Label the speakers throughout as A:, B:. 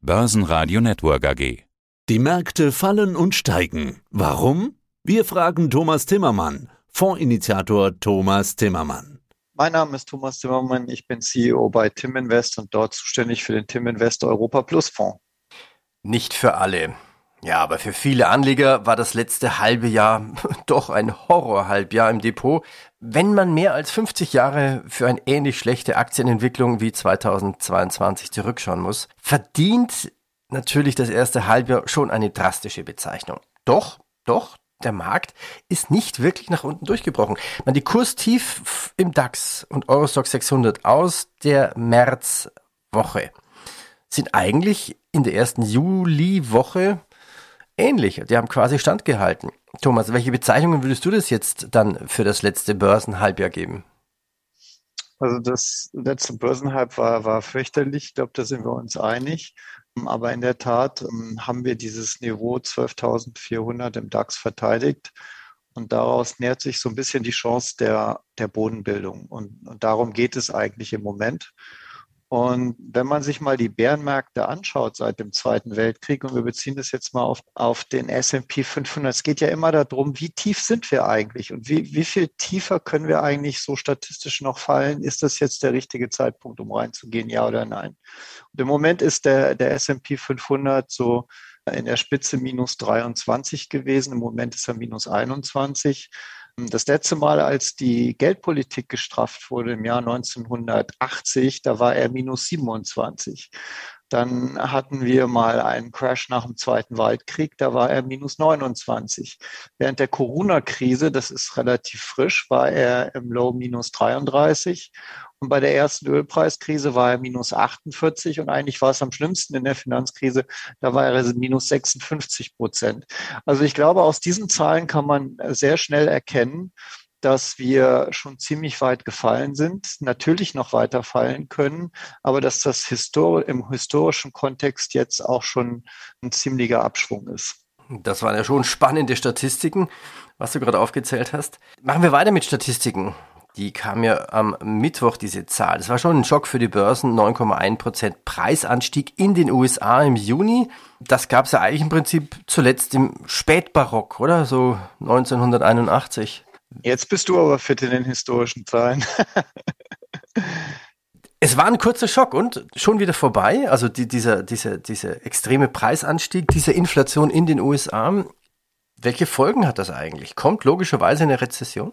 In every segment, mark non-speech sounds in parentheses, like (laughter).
A: Börsenradio Network AG.
B: Die Märkte fallen und steigen. Warum? Wir fragen Thomas Timmermann, Fondsinitiator Thomas Timmermann.
C: Mein Name ist Thomas Timmermann, ich bin CEO bei Tim Invest und dort zuständig für den Tim Invest Europa Plus Fonds.
D: Nicht für alle. Ja, aber für viele Anleger war das letzte halbe Jahr (laughs) doch ein Horrorhalbjahr im Depot, wenn man mehr als 50 Jahre für eine ähnlich schlechte Aktienentwicklung wie 2022 zurückschauen muss, verdient natürlich das erste Halbjahr schon eine drastische Bezeichnung. Doch, doch, der Markt ist nicht wirklich nach unten durchgebrochen. Man die Kurstief im DAX und Eurostock 600 aus der Märzwoche sind eigentlich in der ersten Juliwoche ähnlich. Die haben quasi standgehalten. Thomas, welche Bezeichnungen würdest du das jetzt dann für das letzte Börsenhalbjahr geben?
C: Also das letzte Börsenhalb war, war fürchterlich. Ich glaube, da sind wir uns einig. Aber in der Tat ähm, haben wir dieses Niveau 12.400 im DAX verteidigt. Und daraus nähert sich so ein bisschen die Chance der, der Bodenbildung. Und, und darum geht es eigentlich im Moment. Und wenn man sich mal die Bärenmärkte anschaut seit dem Zweiten Weltkrieg, und wir beziehen das jetzt mal auf, auf den S&P 500, es geht ja immer darum, wie tief sind wir eigentlich und wie, wie viel tiefer können wir eigentlich so statistisch noch fallen? Ist das jetzt der richtige Zeitpunkt, um reinzugehen, ja oder nein? Und im Moment ist der, der S&P 500 so in der Spitze minus 23 gewesen, im Moment ist er minus 21. Das letzte Mal, als die Geldpolitik gestrafft wurde im Jahr 1980, da war er minus 27. Dann hatten wir mal einen Crash nach dem Zweiten Weltkrieg, da war er minus 29. Während der Corona-Krise, das ist relativ frisch, war er im Low minus 33 und bei der ersten Ölpreiskrise war er minus 48 und eigentlich war es am schlimmsten in der Finanzkrise, da war er minus 56 Prozent. Also ich glaube, aus diesen Zahlen kann man sehr schnell erkennen, dass wir schon ziemlich weit gefallen sind, natürlich noch weiter fallen können, aber dass das Histor im historischen Kontext jetzt auch schon ein ziemlicher Abschwung ist.
D: Das waren ja schon spannende Statistiken, was du gerade aufgezählt hast. Machen wir weiter mit Statistiken. Die kam ja am Mittwoch, diese Zahl. Das war schon ein Schock für die Börsen. 9,1% Preisanstieg in den USA im Juni. Das gab es ja eigentlich im Prinzip zuletzt im Spätbarock, oder? So 1981.
C: Jetzt bist du aber fit in den historischen Zahlen. (laughs)
D: Es war ein kurzer Schock und schon wieder vorbei. Also die, dieser, dieser, dieser extreme Preisanstieg, diese Inflation in den USA. Welche Folgen hat das eigentlich? Kommt logischerweise eine Rezession?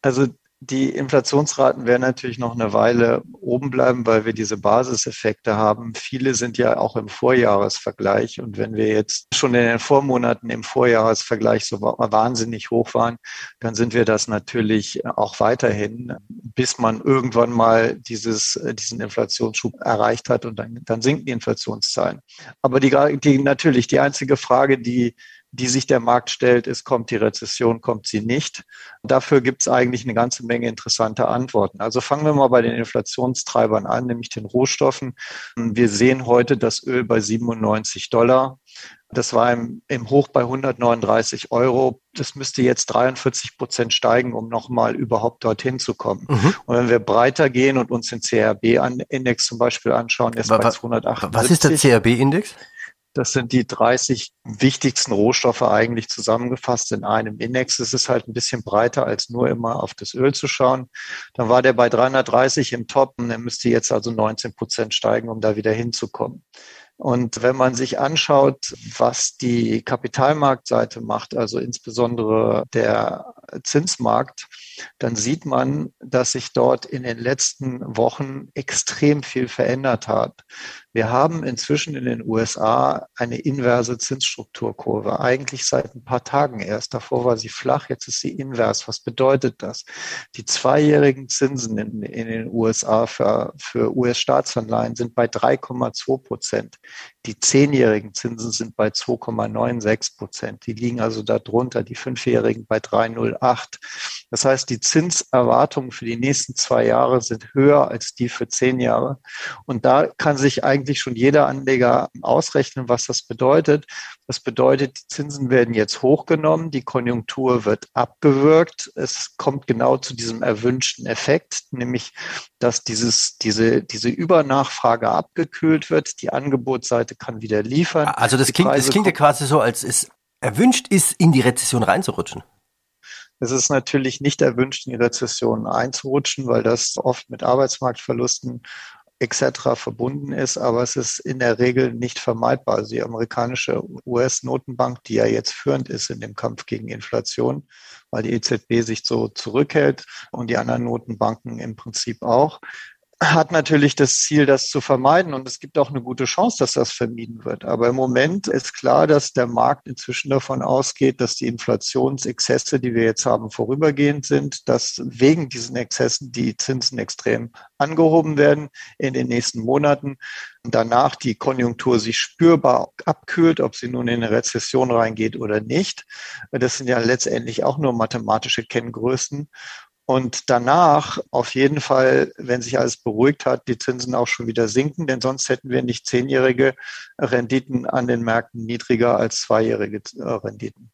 C: Also die Inflationsraten werden natürlich noch eine Weile oben bleiben, weil wir diese Basiseffekte haben. Viele sind ja auch im Vorjahresvergleich. Und wenn wir jetzt schon in den Vormonaten im Vorjahresvergleich so wahnsinnig hoch waren, dann sind wir das natürlich auch weiterhin, bis man irgendwann mal dieses, diesen Inflationsschub erreicht hat und dann, dann sinken die Inflationszahlen. Aber die, die natürlich die einzige Frage, die die sich der Markt stellt, ist, kommt die Rezession, kommt sie nicht. Dafür gibt es eigentlich eine ganze Menge interessanter Antworten. Also fangen wir mal bei den Inflationstreibern an, nämlich den Rohstoffen. Wir sehen heute das Öl bei 97 Dollar. Das war im, im Hoch bei 139 Euro. Das müsste jetzt 43 Prozent steigen, um nochmal überhaupt dorthin zu kommen. Mhm. Und wenn wir breiter gehen und uns den CRB-Index zum Beispiel anschauen, ist bei 278.
D: Was ist der CRB-Index?
C: Das sind die 30 wichtigsten Rohstoffe eigentlich zusammengefasst in einem Index. Es ist halt ein bisschen breiter, als nur immer auf das Öl zu schauen. Dann war der bei 330 im Top und er müsste jetzt also 19 Prozent steigen, um da wieder hinzukommen. Und wenn man sich anschaut, was die Kapitalmarktseite macht, also insbesondere der Zinsmarkt, dann sieht man, dass sich dort in den letzten Wochen extrem viel verändert hat. Wir haben inzwischen in den USA eine inverse Zinsstrukturkurve, eigentlich seit ein paar Tagen erst. Davor war sie flach, jetzt ist sie invers. Was bedeutet das? Die zweijährigen Zinsen in, in den USA für, für US-Staatsanleihen sind bei 3,2 Prozent. Die zehnjährigen Zinsen sind bei 2,96 Prozent. Die liegen also darunter, die fünfjährigen bei 3,08. Das heißt, die Zinserwartungen für die nächsten zwei Jahre sind höher als die für zehn Jahre. Und da kann sich eigentlich schon jeder Anleger ausrechnen, was das bedeutet. Das bedeutet, die Zinsen werden jetzt hochgenommen, die Konjunktur wird abgewürgt. Es kommt genau zu diesem erwünschten Effekt, nämlich, dass dieses, diese, diese Übernachfrage abgekühlt wird. Die Angebotsseite kann wieder liefern.
D: Also das klingt, das klingt ja quasi so, als es erwünscht ist, in die Rezession reinzurutschen.
C: Es ist natürlich nicht erwünscht, in die Rezession einzurutschen, weil das oft mit Arbeitsmarktverlusten etc. verbunden ist, aber es ist in der Regel nicht vermeidbar. Also die amerikanische US-Notenbank, die ja jetzt führend ist in dem Kampf gegen Inflation, weil die EZB sich so zurückhält und die anderen Notenbanken im Prinzip auch, hat natürlich das Ziel, das zu vermeiden. Und es gibt auch eine gute Chance, dass das vermieden wird. Aber im Moment ist klar, dass der Markt inzwischen davon ausgeht, dass die Inflationsexzesse, die wir jetzt haben, vorübergehend sind, dass wegen diesen Exzessen die Zinsen extrem angehoben werden in den nächsten Monaten. Und danach die Konjunktur sich spürbar abkühlt, ob sie nun in eine Rezession reingeht oder nicht. Das sind ja letztendlich auch nur mathematische Kenngrößen. Und danach auf jeden Fall, wenn sich alles beruhigt hat, die Zinsen auch schon wieder sinken, denn sonst hätten wir nicht zehnjährige Renditen an den Märkten niedriger als zweijährige äh, Renditen.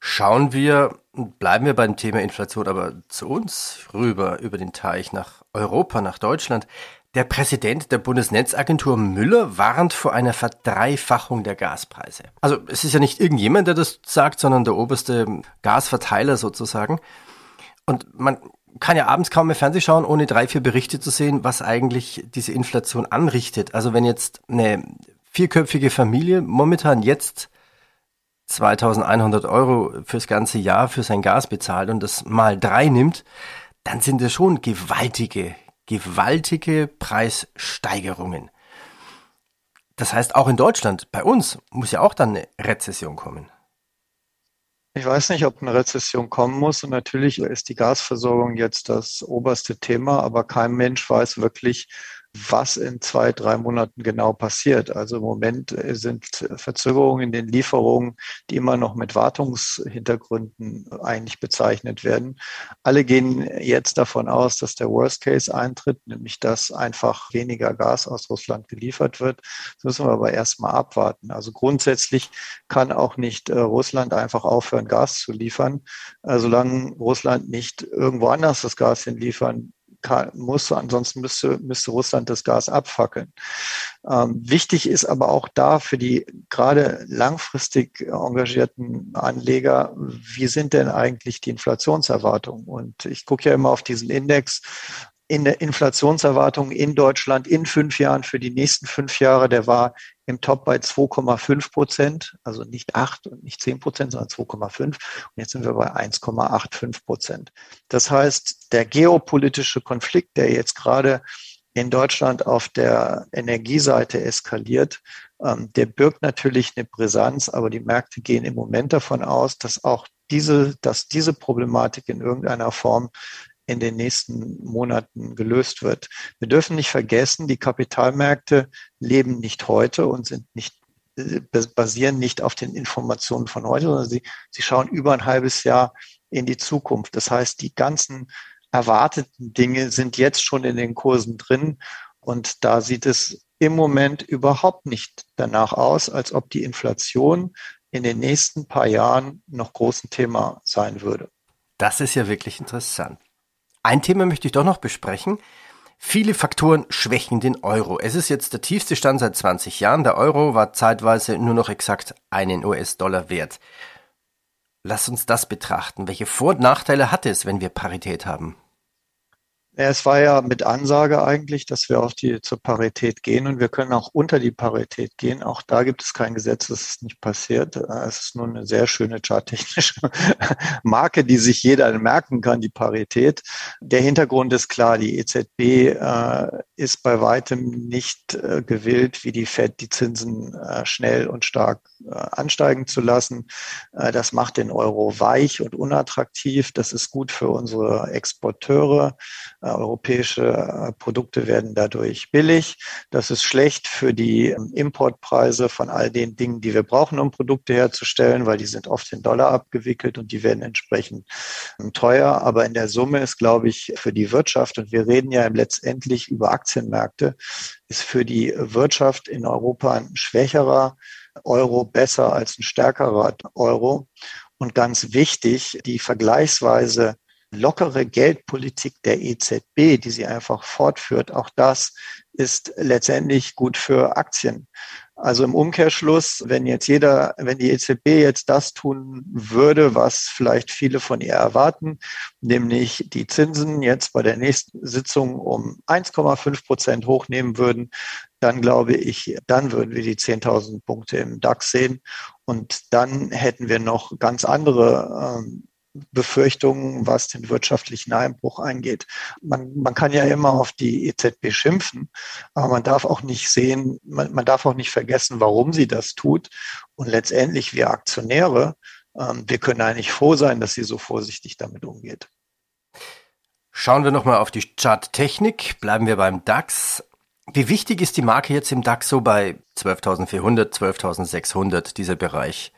D: Schauen wir, bleiben wir beim Thema Inflation, aber zu uns rüber über den Teich nach Europa, nach Deutschland. Der Präsident der Bundesnetzagentur Müller warnt vor einer Verdreifachung der Gaspreise. Also es ist ja nicht irgendjemand, der das sagt, sondern der oberste Gasverteiler sozusagen. Und man kann ja abends kaum mehr Fernsehen schauen, ohne drei, vier Berichte zu sehen, was eigentlich diese Inflation anrichtet. Also wenn jetzt eine vierköpfige Familie momentan jetzt 2100 Euro fürs ganze Jahr für sein Gas bezahlt und das mal drei nimmt, dann sind das schon gewaltige, gewaltige Preissteigerungen. Das heißt, auch in Deutschland, bei uns, muss ja auch dann eine Rezession kommen.
C: Ich weiß nicht, ob eine Rezession kommen muss. Und natürlich ist die Gasversorgung jetzt das oberste Thema, aber kein Mensch weiß wirklich, was in zwei, drei Monaten genau passiert. Also im Moment äh, sind Verzögerungen in den Lieferungen, die immer noch mit Wartungshintergründen eigentlich bezeichnet werden. Alle gehen jetzt davon aus, dass der Worst Case eintritt, nämlich dass einfach weniger Gas aus Russland geliefert wird. Das müssen wir aber erstmal abwarten. Also grundsätzlich kann auch nicht äh, Russland einfach aufhören, Gas zu liefern. Äh, solange Russland nicht irgendwo anders das Gas hinliefern kann, muss, ansonsten müsste, müsste Russland das Gas abfackeln. Ähm, wichtig ist aber auch da für die gerade langfristig engagierten Anleger, wie sind denn eigentlich die Inflationserwartungen? Und ich gucke ja immer auf diesen Index in der Inflationserwartung in Deutschland in fünf Jahren für die nächsten fünf Jahre, der war im Top bei 2,5 Prozent, also nicht 8 und nicht 10 Prozent, sondern 2,5. Und jetzt sind wir bei 1,85 Prozent. Das heißt, der geopolitische Konflikt, der jetzt gerade in Deutschland auf der Energieseite eskaliert, ähm, der birgt natürlich eine Brisanz, aber die Märkte gehen im Moment davon aus, dass auch diese, dass diese Problematik in irgendeiner Form in den nächsten Monaten gelöst wird. Wir dürfen nicht vergessen, die Kapitalmärkte leben nicht heute und sind nicht äh, basieren nicht auf den Informationen von heute, sondern sie, sie schauen über ein halbes Jahr in die Zukunft. Das heißt, die ganzen erwarteten Dinge sind jetzt schon in den Kursen drin und da sieht es im Moment überhaupt nicht danach aus, als ob die Inflation in den nächsten paar Jahren noch groß ein Thema sein würde.
D: Das ist ja wirklich interessant. Ein Thema möchte ich doch noch besprechen. Viele Faktoren schwächen den Euro. Es ist jetzt der tiefste Stand seit 20 Jahren. Der Euro war zeitweise nur noch exakt einen US-Dollar wert. Lass uns das betrachten. Welche Vor- und Nachteile hat es, wenn wir Parität haben?
C: Es war ja mit Ansage eigentlich, dass wir auf die zur Parität gehen und wir können auch unter die Parität gehen. Auch da gibt es kein Gesetz, dass es nicht passiert. Es ist nur eine sehr schöne charttechnische (laughs) Marke, die sich jeder merken kann, die Parität. Der Hintergrund ist klar, die EZB äh, ist bei weitem nicht äh, gewillt, wie die Fed die Zinsen äh, schnell und stark äh, ansteigen zu lassen. Äh, das macht den Euro weich und unattraktiv. Das ist gut für unsere Exporteure Äh, europäische äh, Produkte werden dadurch billig. Das ist schlecht für die ähm, Importpreise von all den Dingen, die wir brauchen, um Produkte herzustellen, weil die sind oft in Dollar abgewickelt und die werden entsprechend ähm, teuer. Aber in der Summe ist, glaube ich, für die Wirtschaft, und wir reden ja letztendlich über Aktienmärkte, ist für die Wirtschaft in Europa ein schwächerer Euro besser als ein stärkerer Euro. Und ganz wichtig, die vergleichsweise lockere Geldpolitik der EZB, die sie einfach fortführt, auch das ist letztendlich gut für Aktien. Also im Umkehrschluss, wenn jetzt jeder, wenn die EZB jetzt das tun würde, was vielleicht viele von ihr erwarten, nämlich die Zinsen jetzt bei der nächsten Sitzung um 1,5 Prozent hochnehmen würden, dann glaube ich, dann würden wir die 10.000 Punkte im DAX sehen und dann hätten wir noch ganz andere ähm, Befürchtungen, was den wirtschaftlichen Einbruch angeht. Man, man kann ja immer auf die EZB schimpfen, aber man darf auch nicht sehen, man, man darf auch nicht vergessen, warum sie das tut. Und letztendlich wir Aktionäre, ähm, wir können eigentlich froh sein, dass sie so vorsichtig damit umgeht.
D: Schauen wir nochmal auf die Charttechnik. Bleiben wir beim DAX. Wie wichtig ist die Marke jetzt im DAX so bei 12.400, 12.600, dieser Bereich?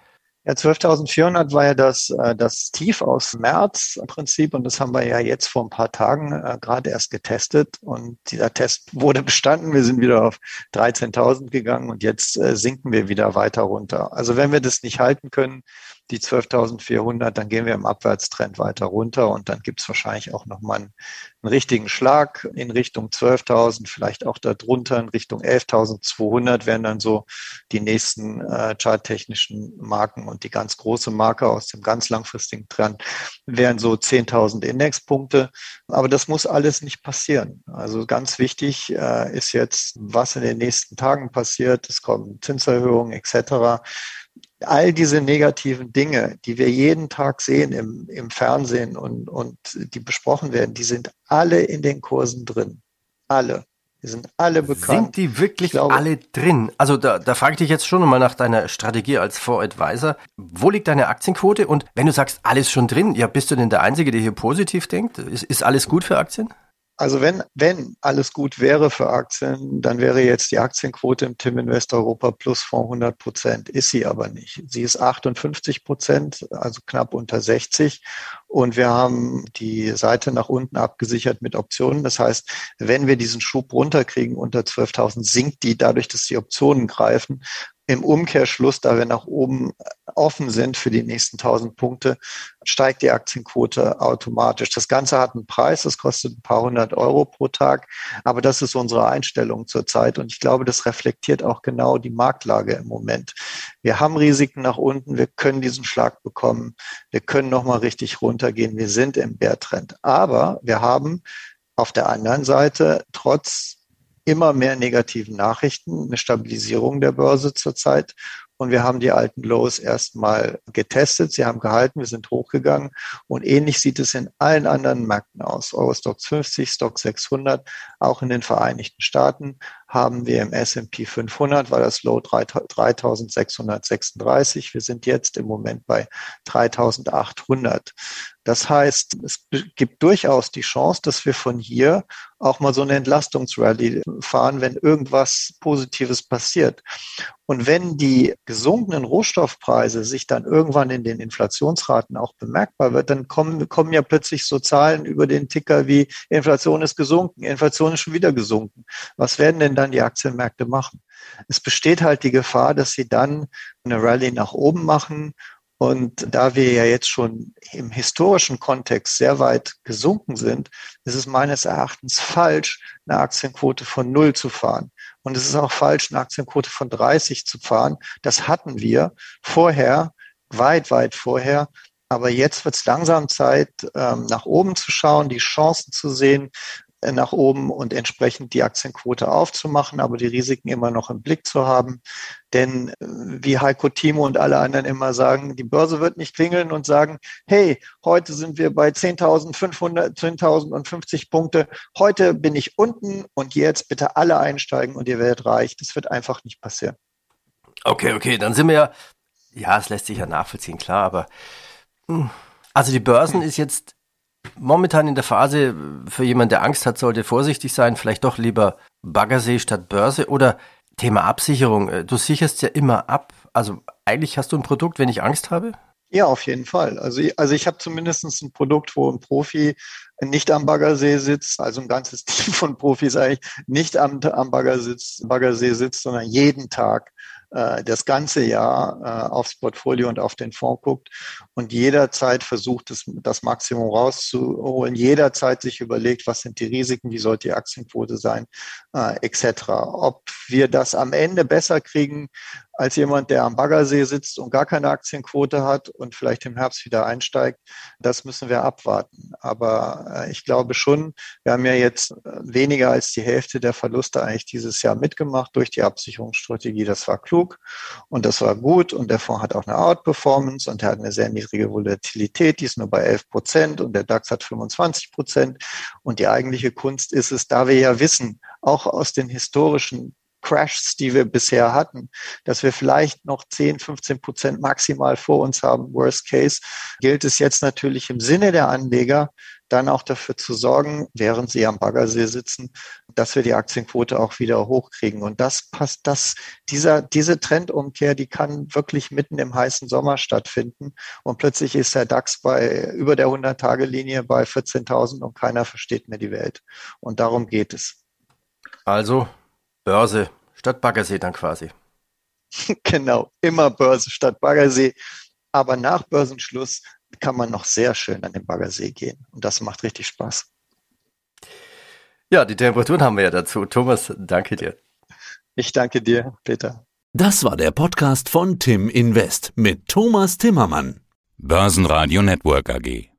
C: Ja, 12.400 war ja das, äh, das Tief aus März im Prinzip und das haben wir ja jetzt vor ein paar Tagen äh, gerade erst getestet und dieser Test wurde (laughs) bestanden. Wir sind wieder auf 13.000 gegangen und jetzt äh, sinken wir wieder weiter runter. Also wenn wir das nicht halten können, die 12.400, dann gehen wir im Abwärtstrend weiter runter und dann gibt es wahrscheinlich auch nochmal einen, einen richtigen Schlag in Richtung 12.000, vielleicht auch darunter in Richtung 11.200 wären dann so die nächsten äh, charttechnischen Marken und die ganz große Marke aus dem ganz langfristigen Trend wären so 10.000 Indexpunkte. Aber das muss alles nicht passieren. Also ganz wichtig äh, ist jetzt, was in den nächsten Tagen passiert. Es kommen Zinserhöhungen etc all diese negativen Dinge, die wir jeden Tag sehen im, im Fernsehen und, und die besprochen werden, die sind alle in den Kursen drin. Alle. Die sind alle bekannt.
D: Sind die wirklich glaube, alle drin? Also da, da frage ich dich jetzt schon mal nach deiner Strategie als Voradvisor. Wo liegt deine Aktienquote? Und wenn du sagst, alles schon drin, ja, bist du denn der Einzige, der hier positiv denkt? Ist, ist alles gut für Aktien?
C: Also wenn, wenn alles gut wäre für Aktien, dann wäre jetzt die Aktienquote im Tim Invest Europa Plus Fonds 100 Prozent. Ist sie aber nicht. Sie ist 58 Prozent, also knapp unter 60. Und wir haben die Seite nach unten abgesichert mit Optionen. Das heißt, wenn wir diesen Schub runterkriegen unter 12.000, sinkt die dadurch, dass die Optionen greifen im Umkehrschluss, da wir nach oben offen sind für die nächsten 1000 Punkte, steigt die Aktienquote automatisch. Das Ganze hat einen Preis, das kostet ein paar hundert Euro pro Tag, aber das ist unsere Einstellung zurzeit und ich glaube, das reflektiert auch genau die Marktlage im Moment. Wir haben Risiken nach unten, wir können diesen Schlag bekommen, wir können nochmal richtig runtergehen, wir sind im Bärtrend, aber wir haben auf der anderen Seite trotz immer mehr negativen Nachrichten, eine Stabilisierung der Börse zurzeit. Und wir haben die alten Lows erstmal getestet. Sie haben gehalten, wir sind hochgegangen. Und ähnlich sieht es in allen anderen Märkten aus. Eurostox 50, Stock 600, auch in den Vereinigten Staaten haben wir im S&P 500, war das Low 3636. Wir sind jetzt im Moment bei 3800. Das heißt, es gibt durchaus die Chance, dass wir von hier auch mal so eine Entlastungsrally fahren, wenn irgendwas Positives passiert. Und wenn die gesunkenen Rohstoffpreise sich dann irgendwann in den Inflationsraten auch bemerkbar wird, dann kommen, kommen ja plötzlich so Zahlen über den Ticker wie Inflation ist gesunken, Inflation ist schon wieder gesunken. Was werden denn dann die Aktienmärkte machen? Es besteht halt die Gefahr, dass sie dann eine Rallye nach oben machen und da wir ja jetzt schon im historischen Kontext sehr weit gesunken sind, ist es meines Erachtens falsch, eine Aktienquote von null zu fahren. Und es ist auch falsch, eine Aktienquote von 30 zu fahren. Das hatten wir vorher, weit, weit vorher. Aber jetzt wird es langsam Zeit, ähm, nach oben zu schauen, die Chancen zu sehen, nach oben und entsprechend die Aktienquote aufzumachen, aber die Risiken immer noch im Blick zu haben. Denn äh, wie Heiko Timo und alle anderen immer sagen, die Börse wird nicht klingeln und sagen, hey, heute sind wir bei 10.500, 10.050 Punkte. Heute bin ich unten und jetzt bitte alle einsteigen und ihr werdet reich. Das wird einfach nicht passieren.
D: Okay, okay, dann sind wir ja, ja, es lässt sich ja nachvollziehen, klar, aber hm. also die Börsen ist jetzt Momentan in der Phase, für jemanden, der Angst hat, sollte vorsichtig sein, vielleicht doch lieber Baggersee statt Börse oder Thema Absicherung. Äh, du sicherst ja immer ab. Also eigentlich hast du ein Produkt, wenn ich Angst habe?
C: Ja, auf jeden Fall. Also, also ich habe zumindest ein Produkt, wo ein Profi nicht am Baggersee sitzt, also ein ganzes (laughs) Team von Profis eigentlich nicht am, am Baggersee, Baggersee sitzt, sondern jeden Tag äh, das ganze Jahr äh, aufs Portfolio und auf den Fonds guckt und jederzeit versucht, das, das Maximum rauszuholen, jederzeit sich überlegt, was sind die Risiken, wie sollte die Aktienquote sein, äh, etc. Ob wir das am Ende besser kriegen als jemand, der am Baggersee sitzt und gar keine Aktienquote hat und vielleicht im Herbst wieder einsteigt, das müssen wir abwarten. Aber äh, ich glaube schon, wir haben ja jetzt äh, weniger als die Hälfte der Verluste eigentlich dieses Jahr mitgemacht durch die Absicherungsstrategie. Das war klug und das war gut und der Fonds hat auch eine Outperformance und er hat eine sehr niedrige Volatilität, die ist nur bei 11 Prozent und der DAX hat 25 Prozent. Und die eigentliche Kunst ist es, da wir ja wissen, auch aus den historischen Crashs, die wir bisher hatten, dass wir vielleicht noch 10, 15 Prozent maximal vor uns haben. Worst Case gilt es jetzt natürlich im Sinne der Anleger, dann auch dafür zu sorgen, während sie am Baggersee sitzen, dass wir die Aktienquote auch wieder hochkriegen. Und das passt, das, dieser, diese Trendumkehr, die kann wirklich mitten im heißen Sommer stattfinden. Und plötzlich ist der DAX bei über der 100-Tage-Linie bei 14.000 und keiner versteht mehr die Welt. Und darum geht es.
D: Also Börse statt Baggersee dann quasi. (laughs)
C: genau, immer Börse statt Baggersee. Aber nach Börsenschluss kann man noch sehr schön an den Baggersee gehen. Und das macht richtig Spaß.
D: Ja, die Temperaturen haben wir ja dazu. Thomas, danke dir.
C: Ich danke dir, Peter.
B: Das war der Podcast von Tim Invest mit Thomas Timmermann.
A: Börsenradio Network AG.